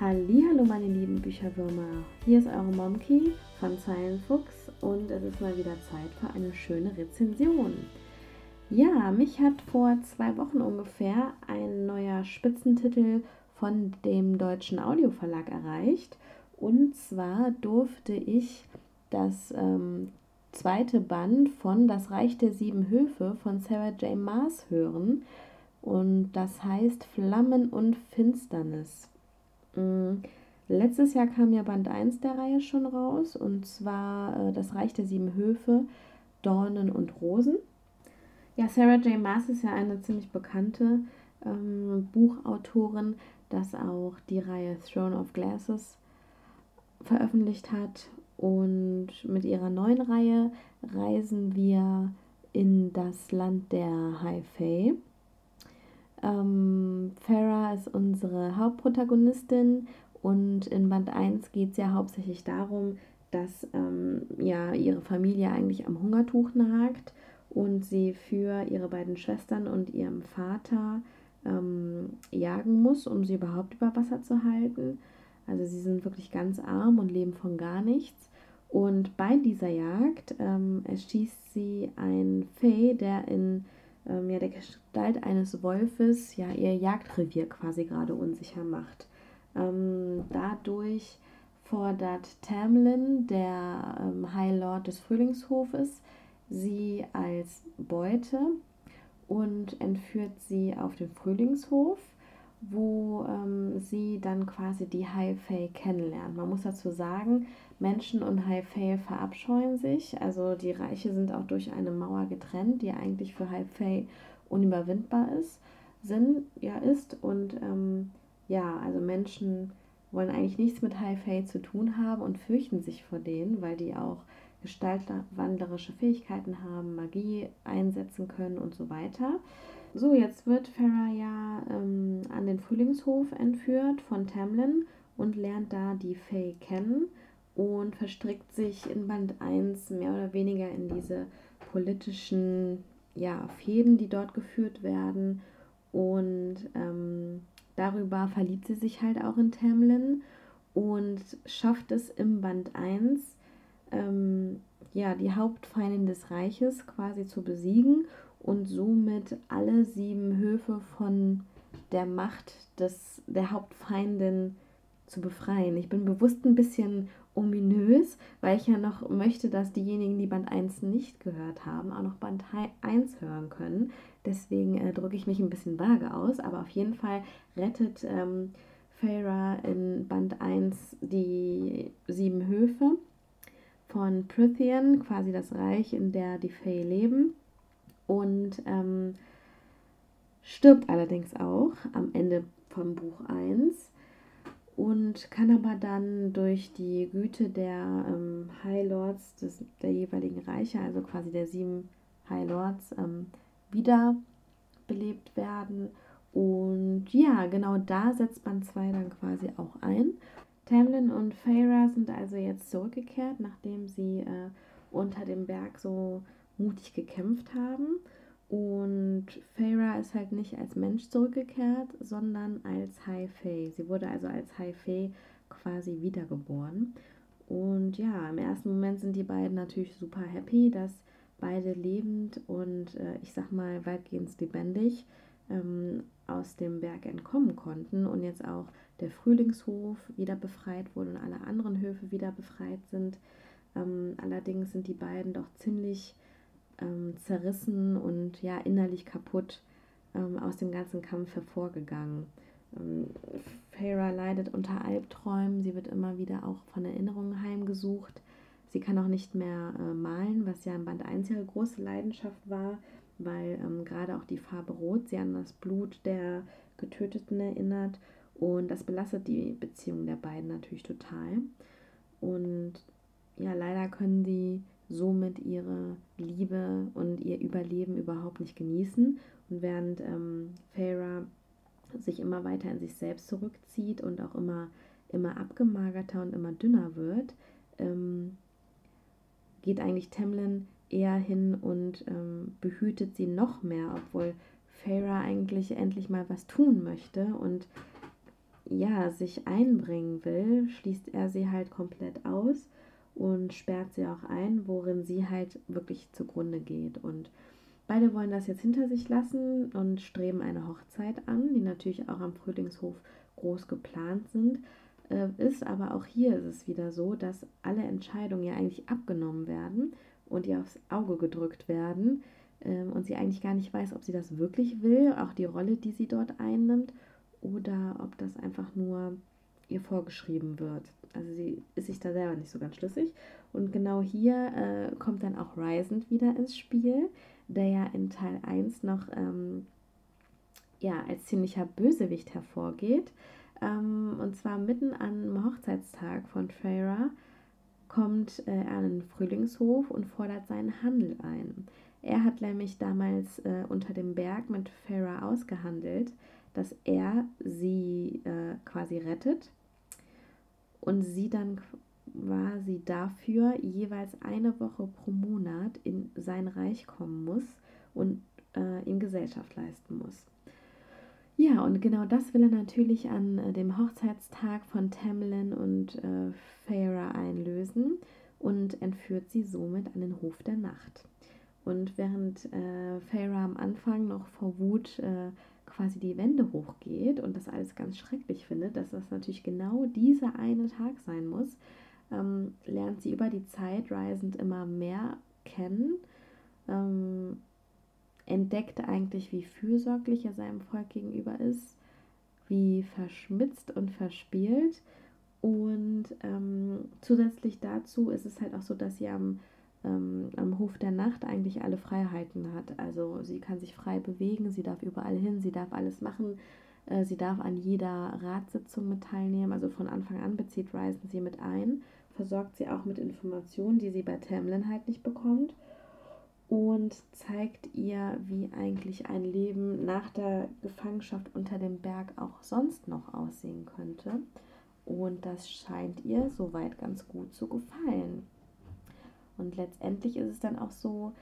Hallo meine lieben Bücherwürmer. Hier ist eure Momki von Zeilenfuchs und es ist mal wieder Zeit für eine schöne Rezension. Ja, mich hat vor zwei Wochen ungefähr ein neuer Spitzentitel von dem deutschen Audioverlag erreicht. Und zwar durfte ich das ähm, zweite Band von Das Reich der Sieben Höfe von Sarah J. Maas hören. Und das heißt Flammen und Finsternis. Mhm. Letztes Jahr kam ja Band 1 der Reihe schon raus, und zwar äh, Das Reich der Sieben Höfe, Dornen und Rosen. Ja, Sarah J. Maas ist ja eine ziemlich bekannte ähm, Buchautorin, das auch die Reihe Throne of Glasses veröffentlicht hat. Und mit ihrer neuen Reihe reisen wir in das Land der High Fae. Ähm, Farah ist unsere Hauptprotagonistin und in Band 1 geht es ja hauptsächlich darum, dass ähm, ja, ihre Familie eigentlich am Hungertuch nagt und sie für ihre beiden Schwestern und ihrem Vater ähm, jagen muss, um sie überhaupt über Wasser zu halten. Also sie sind wirklich ganz arm und leben von gar nichts. Und bei dieser Jagd ähm, erschießt sie ein Fee, der in ähm, ja, der Gestalt eines Wolfes ja ihr Jagdrevier quasi gerade unsicher macht. Ähm, dadurch fordert Tamlin, der ähm, High Lord des Frühlingshofes, sie als Beute und entführt sie auf den Frühlingshof, wo ähm, sie dann quasi die High Fae kennenlernt. Man muss dazu sagen, Menschen und High Fae verabscheuen sich. Also die Reiche sind auch durch eine Mauer getrennt, die eigentlich für High Fae unüberwindbar ist, Sinn ja ist. Und ähm, ja, also Menschen wollen eigentlich nichts mit High Fae zu tun haben und fürchten sich vor denen, weil die auch gestaltwandlerische Fähigkeiten haben, Magie einsetzen können und so weiter. So, jetzt wird Farah ja ähm, an den Frühlingshof entführt von Tamlin und lernt da die Fae kennen und verstrickt sich in Band 1 mehr oder weniger in diese politischen ja, Fäden, die dort geführt werden. Und ähm, darüber verliebt sie sich halt auch in Tamlin und schafft es im Band 1 ähm, ja, die Hauptfeindin des Reiches quasi zu besiegen und somit alle sieben Höfe von der Macht des, der Hauptfeindin zu befreien. Ich bin bewusst ein bisschen ominös, weil ich ja noch möchte, dass diejenigen, die Band 1 nicht gehört haben, auch noch Band 1 hören können. Deswegen äh, drücke ich mich ein bisschen vage aus, aber auf jeden Fall rettet ähm, Feyre in Band 1 die sieben Höfe von Prythian, quasi das Reich, in der die Fae leben. Und ähm, stirbt allerdings auch am Ende vom Buch 1 und kann aber dann durch die Güte der ähm, High Lords des, der jeweiligen Reiche, also quasi der sieben High Lords, ähm, wiederbelebt werden. Und ja, genau da setzt Band 2 dann quasi auch ein. Tamlin und Feyre sind also jetzt zurückgekehrt, nachdem sie äh, unter dem Berg so mutig gekämpft haben. Und Feyre ist halt nicht als Mensch zurückgekehrt, sondern als High Fae. Sie wurde also als High Fae quasi wiedergeboren. Und ja, im ersten Moment sind die beiden natürlich super happy, dass beide lebend und äh, ich sag mal weitgehend lebendig ähm, aus dem Berg entkommen konnten und jetzt auch der Frühlingshof wieder befreit wurde und alle anderen Höfe wieder befreit sind. Ähm, allerdings sind die beiden doch ziemlich ähm, zerrissen und ja innerlich kaputt ähm, aus dem ganzen Kampf hervorgegangen. Ähm, Feyre leidet unter Albträumen, sie wird immer wieder auch von Erinnerungen heimgesucht. Sie kann auch nicht mehr äh, malen, was ja im Band 1 ihre große Leidenschaft war, weil ähm, gerade auch die Farbe Rot sie an das Blut der Getöteten erinnert und das belastet die Beziehung der beiden natürlich total. Und ja, leider können sie somit ihre Liebe und ihr Überleben überhaupt nicht genießen. Und während ähm, Feyre sich immer weiter in sich selbst zurückzieht und auch immer, immer abgemagerter und immer dünner wird, ähm, geht eigentlich Tamlin eher hin und ähm, behütet sie noch mehr, obwohl Feyre eigentlich endlich mal was tun möchte und ja, sich einbringen will, schließt er sie halt komplett aus und sperrt sie auch ein, worin sie halt wirklich zugrunde geht. Und beide wollen das jetzt hinter sich lassen und streben eine Hochzeit an, die natürlich auch am Frühlingshof groß geplant sind. Äh, ist aber auch hier ist es wieder so, dass alle Entscheidungen ja eigentlich abgenommen werden und ihr aufs Auge gedrückt werden ähm, und sie eigentlich gar nicht weiß, ob sie das wirklich will, auch die Rolle, die sie dort einnimmt, oder ob das einfach nur ihr vorgeschrieben wird. Also sie ist sich da selber nicht so ganz schlüssig. Und genau hier äh, kommt dann auch Risent wieder ins Spiel, der ja in Teil 1 noch ähm, ja, als ziemlicher Bösewicht hervorgeht. Ähm, und zwar mitten am Hochzeitstag von Farah kommt äh, er an den Frühlingshof und fordert seinen Handel ein. Er hat nämlich damals äh, unter dem Berg mit Farah ausgehandelt, dass er sie äh, quasi rettet und sie dann sie dafür jeweils eine Woche pro Monat in sein Reich kommen muss und äh, ihm Gesellschaft leisten muss. Ja, und genau das will er natürlich an äh, dem Hochzeitstag von Tamlin und äh, Farah einlösen und entführt sie somit an den Hof der Nacht. Und während äh, Farah am Anfang noch vor Wut äh, quasi die Wände hochgeht und das alles ganz schrecklich findet, dass das natürlich genau dieser eine Tag sein muss, ähm, lernt sie über die Zeit Risend immer mehr kennen, ähm, entdeckt eigentlich, wie fürsorglich er seinem Volk gegenüber ist, wie verschmitzt und verspielt. Und ähm, zusätzlich dazu ist es halt auch so, dass sie am ähm, am Hof der Nacht eigentlich alle Freiheiten hat. Also sie kann sich frei bewegen, sie darf überall hin, sie darf alles machen, äh, sie darf an jeder Ratssitzung mit teilnehmen. Also von Anfang an bezieht Ryzen sie mit ein, versorgt sie auch mit Informationen, die sie bei Tamlin halt nicht bekommt und zeigt ihr, wie eigentlich ein Leben nach der Gefangenschaft unter dem Berg auch sonst noch aussehen könnte. Und das scheint ihr soweit ganz gut zu gefallen. Und letztendlich ist es dann auch so,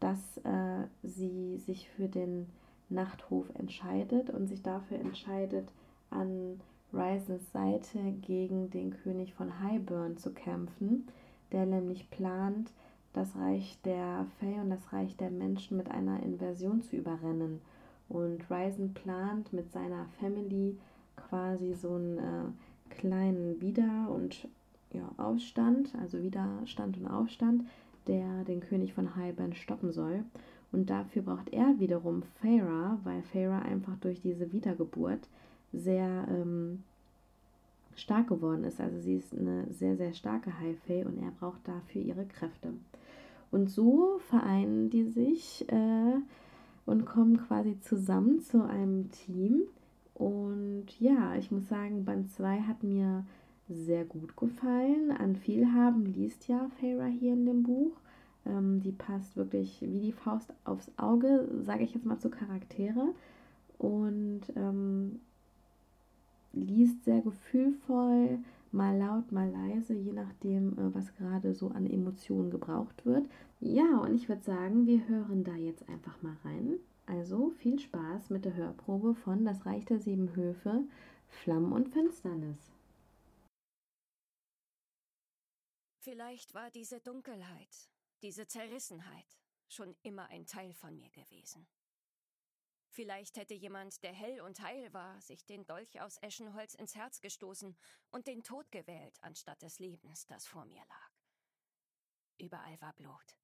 dass äh, sie sich für den Nachthof entscheidet und sich dafür entscheidet, an Rysens Seite gegen den König von Highburn zu kämpfen, der nämlich plant, das Reich der Fey und das Reich der Menschen mit einer Inversion zu überrennen. Und Ryzen plant mit seiner Family quasi so einen äh, kleinen Wider- und ja, Aufstand, also Widerstand und Aufstand, der den König von Highburn stoppen soll. Und dafür braucht er wiederum Farah, weil Farah einfach durch diese Wiedergeburt sehr ähm, stark geworden ist. Also sie ist eine sehr, sehr starke High Fae und er braucht dafür ihre Kräfte. Und so vereinen die sich äh, und kommen quasi zusammen zu einem Team. Und ja, ich muss sagen, Band 2 hat mir sehr gut gefallen. An viel haben liest ja Farah hier in dem Buch. Ähm, die passt wirklich wie die Faust aufs Auge, sage ich jetzt mal zu Charaktere. Und ähm, liest sehr gefühlvoll, mal laut, mal leise, je nachdem, äh, was gerade so an Emotionen gebraucht wird. Ja, und ich würde sagen, wir hören da jetzt einfach mal rein. Also viel Spaß mit der Hörprobe von Das Reich der Sieben Höfe, Flammen und Finsternis. Vielleicht war diese Dunkelheit, diese Zerrissenheit schon immer ein Teil von mir gewesen. Vielleicht hätte jemand, der hell und heil war, sich den Dolch aus Eschenholz ins Herz gestoßen und den Tod gewählt, anstatt des Lebens, das vor mir lag. Überall war Blut.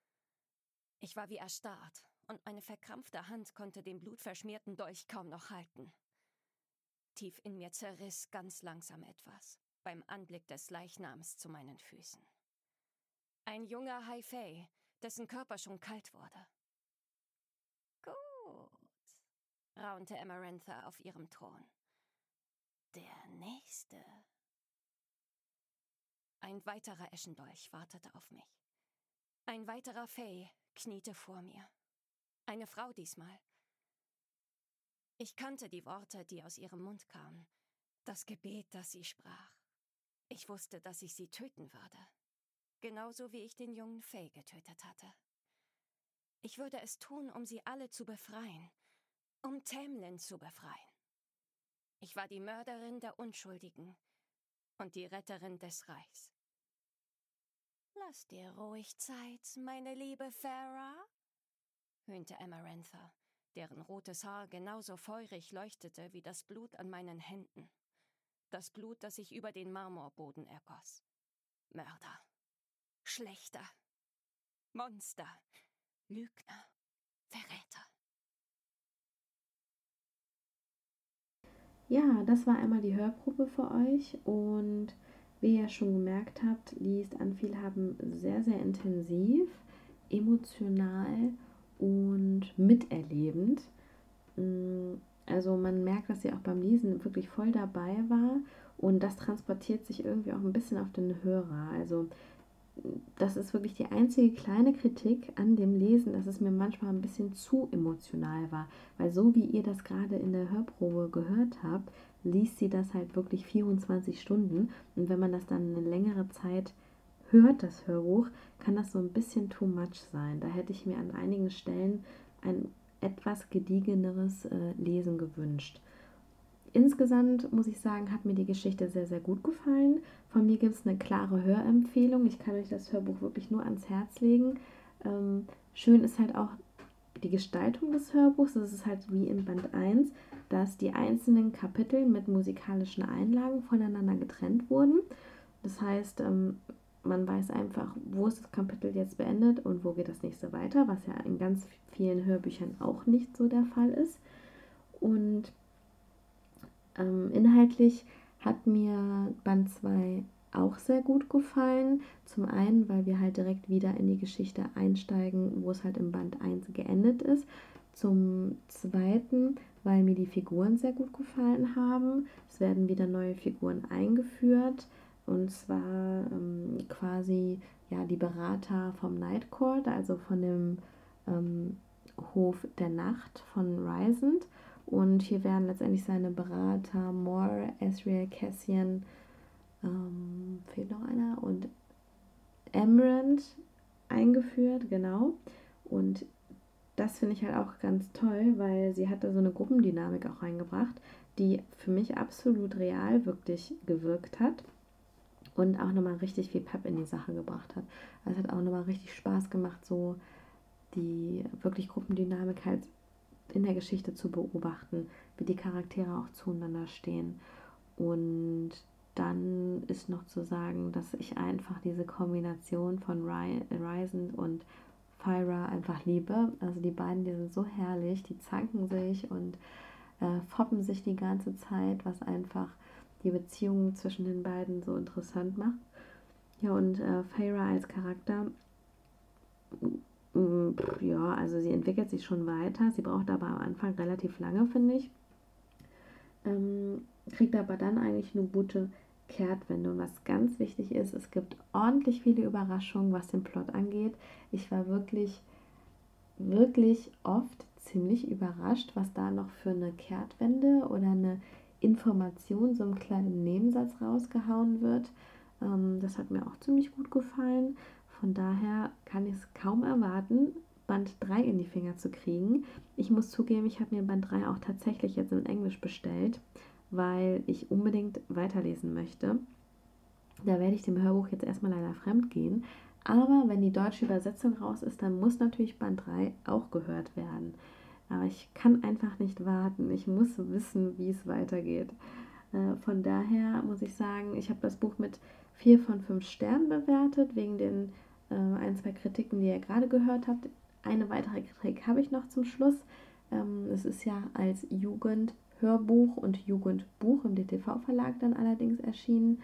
Ich war wie erstarrt, und meine verkrampfte Hand konnte den blutverschmierten Dolch kaum noch halten. Tief in mir zerriss ganz langsam etwas, beim Anblick des Leichnams zu meinen Füßen. Ein junger Haifei, dessen Körper schon kalt wurde. Gut, raunte Amarantha auf ihrem Thron. Der nächste. Ein weiterer Eschendolch wartete auf mich. Ein weiterer Fey kniete vor mir. Eine Frau diesmal. Ich kannte die Worte, die aus ihrem Mund kamen, das Gebet, das sie sprach. Ich wusste, dass ich sie töten würde genauso wie ich den jungen Fay getötet hatte. Ich würde es tun, um sie alle zu befreien, um Tamlin zu befreien. Ich war die Mörderin der Unschuldigen und die Retterin des Reichs. Lass dir ruhig Zeit, meine liebe Farah, höhnte Amarantha, deren rotes Haar genauso feurig leuchtete wie das Blut an meinen Händen. Das Blut, das sich über den Marmorboden ergoss. Mörder. Schlechter. Monster. Lügner. Verräter. Ja, das war einmal die Hörprobe für euch und wie ihr schon gemerkt habt, liest Anvielhaben sehr, sehr intensiv, emotional und miterlebend. Mm, also man merkt, dass sie auch beim Lesen wirklich voll dabei war und das transportiert sich irgendwie auch ein bisschen auf den Hörer. Also das ist wirklich die einzige kleine Kritik an dem Lesen, dass es mir manchmal ein bisschen zu emotional war. Weil so wie ihr das gerade in der Hörprobe gehört habt, liest sie das halt wirklich 24 Stunden. Und wenn man das dann eine längere Zeit hört, das Hörbuch, kann das so ein bisschen too much sein. Da hätte ich mir an einigen Stellen ein etwas gediegeneres äh, Lesen gewünscht. Insgesamt muss ich sagen, hat mir die Geschichte sehr, sehr gut gefallen. Von mir gibt es eine klare Hörempfehlung. Ich kann euch das Hörbuch wirklich nur ans Herz legen. Ähm, schön ist halt auch die Gestaltung des Hörbuchs. Das ist halt wie in Band 1, dass die einzelnen Kapitel mit musikalischen Einlagen voneinander getrennt wurden. Das heißt, ähm, man weiß einfach, wo ist das Kapitel jetzt beendet und wo geht das nächste weiter, was ja in ganz vielen Hörbüchern auch nicht so der Fall ist. Und ähm, inhaltlich hat mir Band 2 auch sehr gut gefallen. Zum einen, weil wir halt direkt wieder in die Geschichte einsteigen, wo es halt im Band 1 geendet ist. Zum zweiten, weil mir die Figuren sehr gut gefallen haben. Es werden wieder neue Figuren eingeführt. Und zwar ähm, quasi ja, die Berater vom Night Court, also von dem ähm, Hof der Nacht von Risent. Und hier werden letztendlich seine Berater Moore, Ezreal, Cassian, ähm, fehlt noch einer, und Emerald eingeführt, genau. Und das finde ich halt auch ganz toll, weil sie hat da so eine Gruppendynamik auch reingebracht, die für mich absolut real wirklich gewirkt hat und auch nochmal richtig viel Pep in die Sache gebracht hat. Also es hat auch nochmal richtig Spaß gemacht, so die wirklich Gruppendynamik halt in der Geschichte zu beobachten, wie die Charaktere auch zueinander stehen. Und dann ist noch zu sagen, dass ich einfach diese Kombination von Ryzen und Fyra einfach liebe. Also die beiden, die sind so herrlich, die zanken sich und äh, foppen sich die ganze Zeit, was einfach die Beziehung zwischen den beiden so interessant macht. Ja, und äh, Feyre als Charakter Mm, ja, also sie entwickelt sich schon weiter. Sie braucht aber am Anfang relativ lange, finde ich. Ähm, kriegt aber dann eigentlich eine gute Kehrtwende. Und was ganz wichtig ist, es gibt ordentlich viele Überraschungen, was den Plot angeht. Ich war wirklich, wirklich oft ziemlich überrascht, was da noch für eine Kehrtwende oder eine Information, so einen kleinen Nebensatz rausgehauen wird. Ähm, das hat mir auch ziemlich gut gefallen. Von daher kann ich es kaum erwarten, Band 3 in die Finger zu kriegen. Ich muss zugeben, ich habe mir Band 3 auch tatsächlich jetzt in Englisch bestellt, weil ich unbedingt weiterlesen möchte. Da werde ich dem Hörbuch jetzt erstmal leider fremd gehen. Aber wenn die deutsche Übersetzung raus ist, dann muss natürlich Band 3 auch gehört werden. Aber ich kann einfach nicht warten. Ich muss wissen, wie es weitergeht. Äh, von daher muss ich sagen, ich habe das Buch mit 4 von 5 Sternen bewertet, wegen den äh, ein, zwei Kritiken, die ihr gerade gehört habt. Eine weitere Kritik habe ich noch zum Schluss. Ähm, es ist ja als Jugendhörbuch und Jugendbuch im DTV-Verlag dann allerdings erschienen.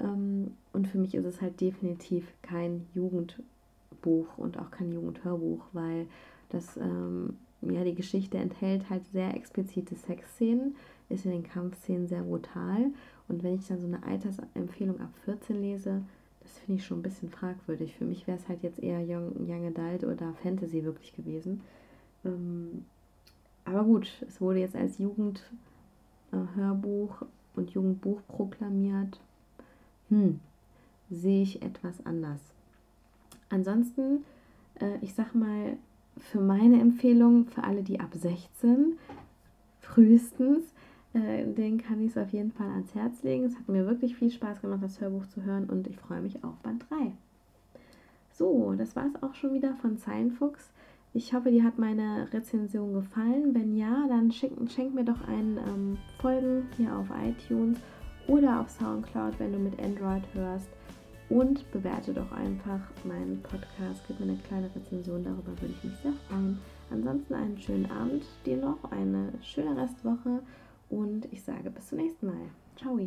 Ähm, und für mich ist es halt definitiv kein Jugendbuch und auch kein Jugendhörbuch, weil das ähm, ja die Geschichte enthält halt sehr explizite Sexszenen, ist in den Kampfszenen sehr brutal. Und wenn ich dann so eine Altersempfehlung ab 14 lese, das finde ich schon ein bisschen fragwürdig. Für mich wäre es halt jetzt eher Young, Young Adult oder Fantasy wirklich gewesen. Ähm, aber gut, es wurde jetzt als Jugendhörbuch äh, und Jugendbuch proklamiert. Hm, sehe ich etwas anders. Ansonsten, äh, ich sag mal, für meine Empfehlung, für alle, die ab 16 frühestens äh, den kann ich es auf jeden Fall ans Herz legen. Es hat mir wirklich viel Spaß gemacht, das Hörbuch zu hören und ich freue mich auf Band 3. So, das war es auch schon wieder von Seinfuchs. Ich hoffe, dir hat meine Rezension gefallen. Wenn ja, dann schenk, schenk mir doch ein ähm, Folgen hier auf iTunes oder auf Soundcloud, wenn du mit Android hörst. Und bewerte doch einfach meinen Podcast. Gib mir eine kleine Rezension, darüber würde ich mich sehr freuen. Ansonsten einen schönen Abend dir noch, eine schöne Restwoche und ich sage bis zum nächsten Mal. Ciao.